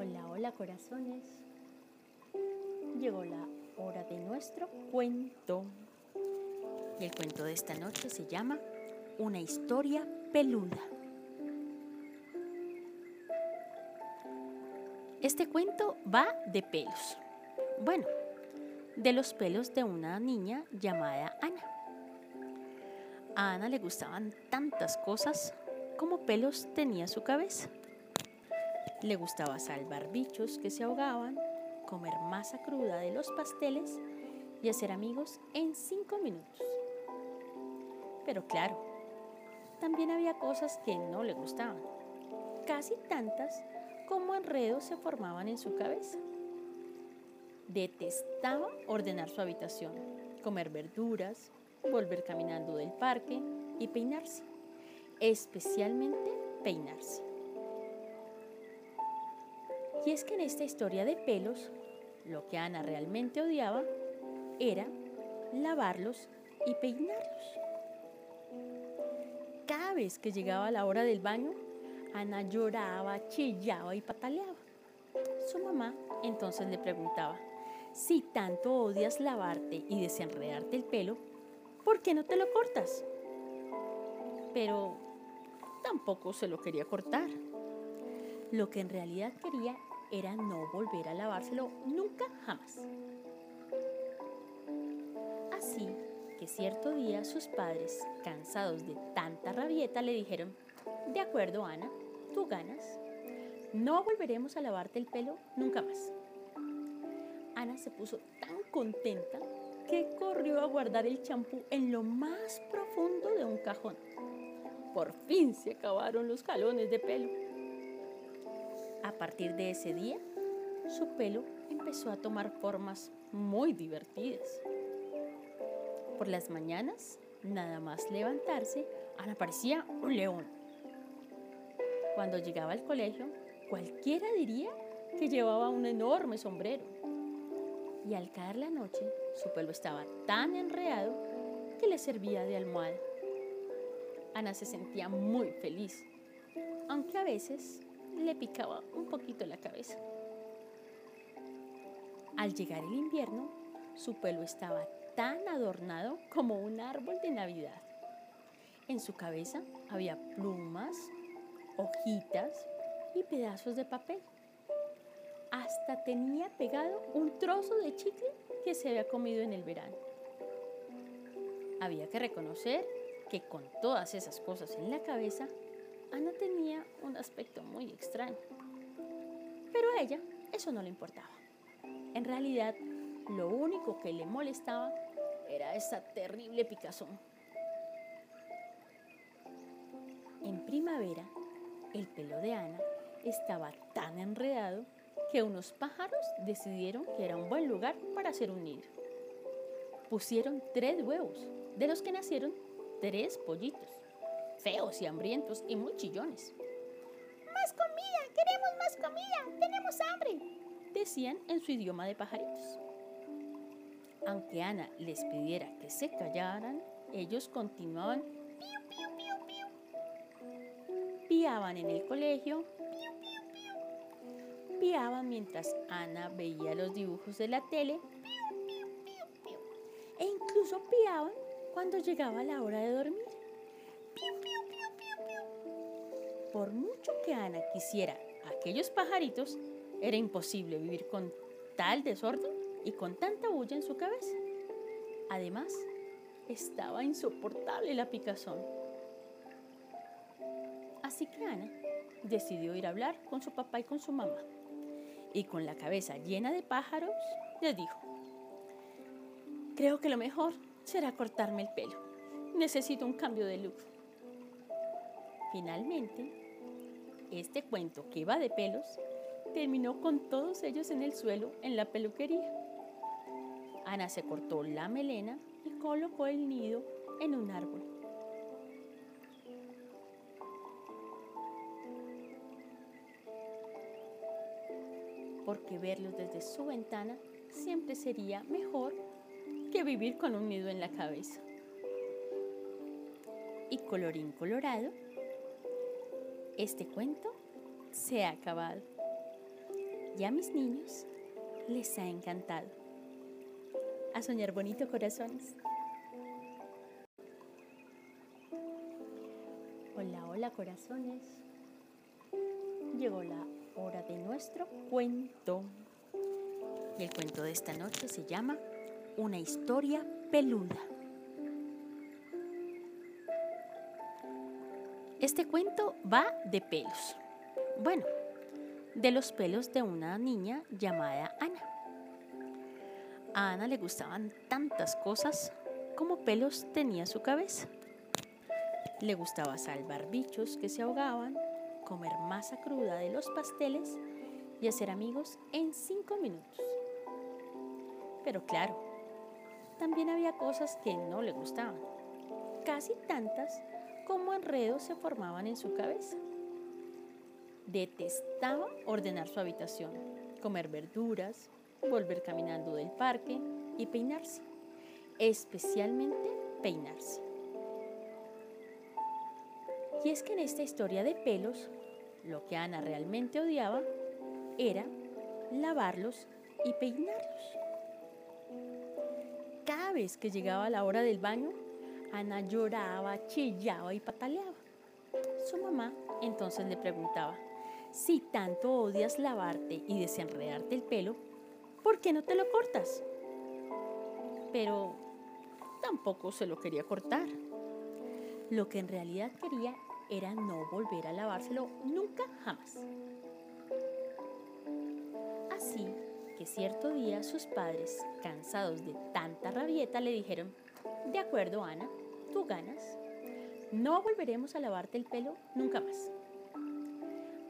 Hola, hola corazones. Llegó la hora de nuestro cuento. Y el cuento de esta noche se llama Una historia peluda. Este cuento va de pelos. Bueno, de los pelos de una niña llamada Ana. A Ana le gustaban tantas cosas como pelos tenía su cabeza. Le gustaba salvar bichos que se ahogaban, comer masa cruda de los pasteles y hacer amigos en cinco minutos. Pero claro, también había cosas que no le gustaban, casi tantas como enredos se formaban en su cabeza. Detestaba ordenar su habitación, comer verduras, volver caminando del parque y peinarse, especialmente peinarse. Y es que en esta historia de pelos, lo que Ana realmente odiaba era lavarlos y peinarlos. Cada vez que llegaba la hora del baño, Ana lloraba, chillaba y pataleaba. Su mamá entonces le preguntaba, si tanto odias lavarte y desenredarte el pelo, ¿por qué no te lo cortas? Pero tampoco se lo quería cortar. Lo que en realidad quería era no volver a lavárselo nunca jamás. Así que cierto día sus padres, cansados de tanta rabieta, le dijeron, de acuerdo Ana, tú ganas, no volveremos a lavarte el pelo nunca más. Ana se puso tan contenta que corrió a guardar el champú en lo más profundo de un cajón. Por fin se acabaron los jalones de pelo. A partir de ese día, su pelo empezó a tomar formas muy divertidas. Por las mañanas, nada más levantarse, Ana parecía un león. Cuando llegaba al colegio, cualquiera diría que llevaba un enorme sombrero. Y al caer la noche, su pelo estaba tan enredado que le servía de almohada. Ana se sentía muy feliz, aunque a veces le picaba un poquito la cabeza. Al llegar el invierno, su pelo estaba tan adornado como un árbol de Navidad. En su cabeza había plumas, hojitas y pedazos de papel. Hasta tenía pegado un trozo de chicle que se había comido en el verano. Había que reconocer que con todas esas cosas en la cabeza, Ana tenía un aspecto muy extraño. Pero a ella eso no le importaba. En realidad, lo único que le molestaba era esa terrible picazón. En primavera, el pelo de Ana estaba tan enredado que unos pájaros decidieron que era un buen lugar para hacer un nido. Pusieron tres huevos, de los que nacieron tres pollitos feos y hambrientos y muy chillones. ¡Más comida! ¡Queremos más comida! ¡Tenemos hambre! Decían en su idioma de pajaritos. Aunque Ana les pidiera que se callaran, ellos continuaban piu, piu, piu, piu. Piaban en el colegio. Piu, piu, piu. Piaban mientras Ana veía los dibujos de la tele. Piu, piu, piu, piu. E incluso piaban cuando llegaba la hora de dormir. Por mucho que Ana quisiera aquellos pajaritos, era imposible vivir con tal desorden y con tanta bulla en su cabeza. Además, estaba insoportable la picazón. Así que Ana decidió ir a hablar con su papá y con su mamá. Y con la cabeza llena de pájaros, les dijo, creo que lo mejor será cortarme el pelo. Necesito un cambio de look. Finalmente, este cuento que iba de pelos terminó con todos ellos en el suelo en la peluquería. Ana se cortó la melena y colocó el nido en un árbol. Porque verlos desde su ventana siempre sería mejor que vivir con un nido en la cabeza. Y colorín colorado, este cuento se ha acabado. y a mis niños les ha encantado. A soñar bonito, corazones. Hola, hola, corazones. Llegó la hora de nuestro cuento. Y el cuento de esta noche se llama Una historia peluda. Este cuento va de pelos. Bueno, de los pelos de una niña llamada Ana. A Ana le gustaban tantas cosas como pelos tenía su cabeza. Le gustaba salvar bichos que se ahogaban, comer masa cruda de los pasteles y hacer amigos en cinco minutos. Pero claro, también había cosas que no le gustaban, casi tantas como enredos se formaban en su cabeza. Detestaba ordenar su habitación, comer verduras, volver caminando del parque y peinarse, especialmente peinarse. Y es que en esta historia de pelos, lo que Ana realmente odiaba era lavarlos y peinarlos. Cada vez que llegaba la hora del baño, Ana lloraba, chillaba y pataleaba. Su mamá entonces le preguntaba, si tanto odias lavarte y desenredarte el pelo, ¿por qué no te lo cortas? Pero tampoco se lo quería cortar. Lo que en realidad quería era no volver a lavárselo nunca jamás. Así que cierto día sus padres, cansados de tanta rabieta, le dijeron, de acuerdo Ana, tú ganas. No volveremos a lavarte el pelo nunca más.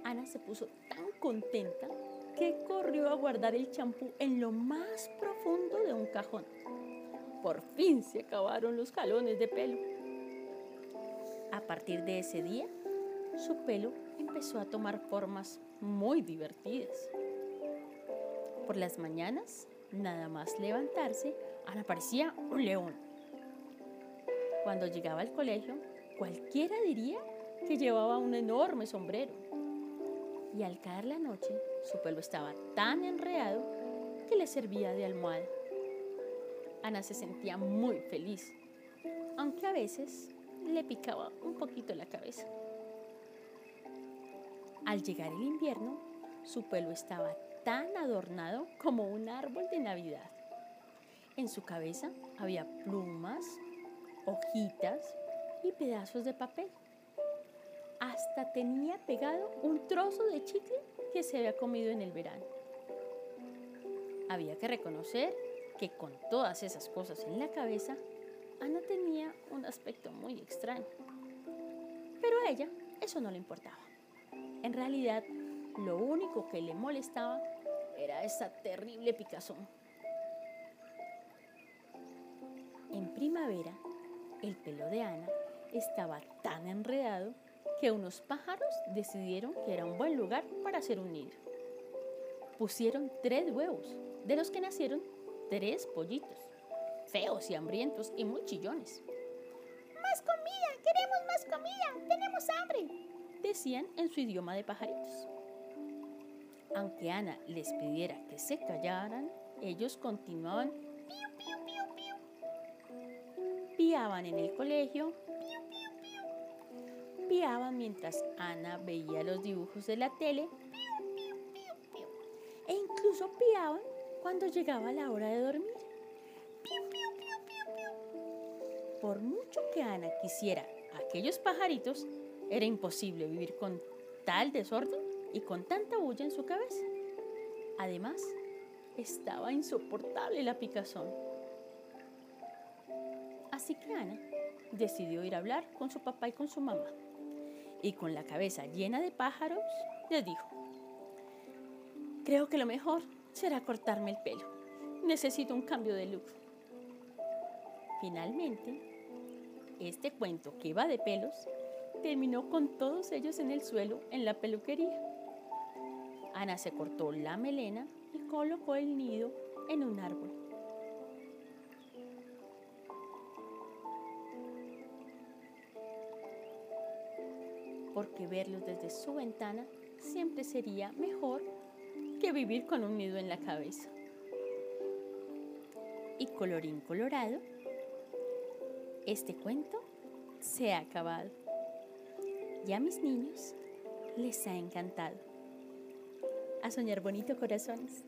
Ana se puso tan contenta que corrió a guardar el champú en lo más profundo de un cajón. Por fin se acabaron los jalones de pelo. A partir de ese día, su pelo empezó a tomar formas muy divertidas. Por las mañanas, nada más levantarse, Ana parecía un león. Cuando llegaba al colegio, cualquiera diría que llevaba un enorme sombrero. Y al caer la noche, su pelo estaba tan enredado que le servía de almohada. Ana se sentía muy feliz, aunque a veces le picaba un poquito la cabeza. Al llegar el invierno, su pelo estaba tan adornado como un árbol de Navidad. En su cabeza había plumas, hojitas y pedazos de papel. Hasta tenía pegado un trozo de chicle que se había comido en el verano. Había que reconocer que con todas esas cosas en la cabeza, Ana tenía un aspecto muy extraño. Pero a ella eso no le importaba. En realidad, lo único que le molestaba era esa terrible picazón. En primavera, el pelo de Ana estaba tan enredado que unos pájaros decidieron que era un buen lugar para hacer un nido. Pusieron tres huevos, de los que nacieron tres pollitos feos y hambrientos y muy chillones. ¡Más comida! ¡Queremos más comida! ¡Tenemos hambre! Decían en su idioma de pajaritos. Aunque Ana les pidiera que se callaran, ellos continuaban Piaban en el colegio. Piaban mientras Ana veía los dibujos de la tele. E incluso piaban cuando llegaba la hora de dormir. Por mucho que Ana quisiera aquellos pajaritos, era imposible vivir con tal desorden y con tanta bulla en su cabeza. Además, estaba insoportable la picazón. Así que Ana decidió ir a hablar con su papá y con su mamá. Y con la cabeza llena de pájaros, les dijo, creo que lo mejor será cortarme el pelo. Necesito un cambio de look. Finalmente, este cuento que va de pelos terminó con todos ellos en el suelo en la peluquería. Ana se cortó la melena y colocó el nido en un árbol. Porque verlos desde su ventana siempre sería mejor que vivir con un nido en la cabeza. Y colorín colorado, este cuento se ha acabado. Ya a mis niños les ha encantado. A soñar bonito corazones.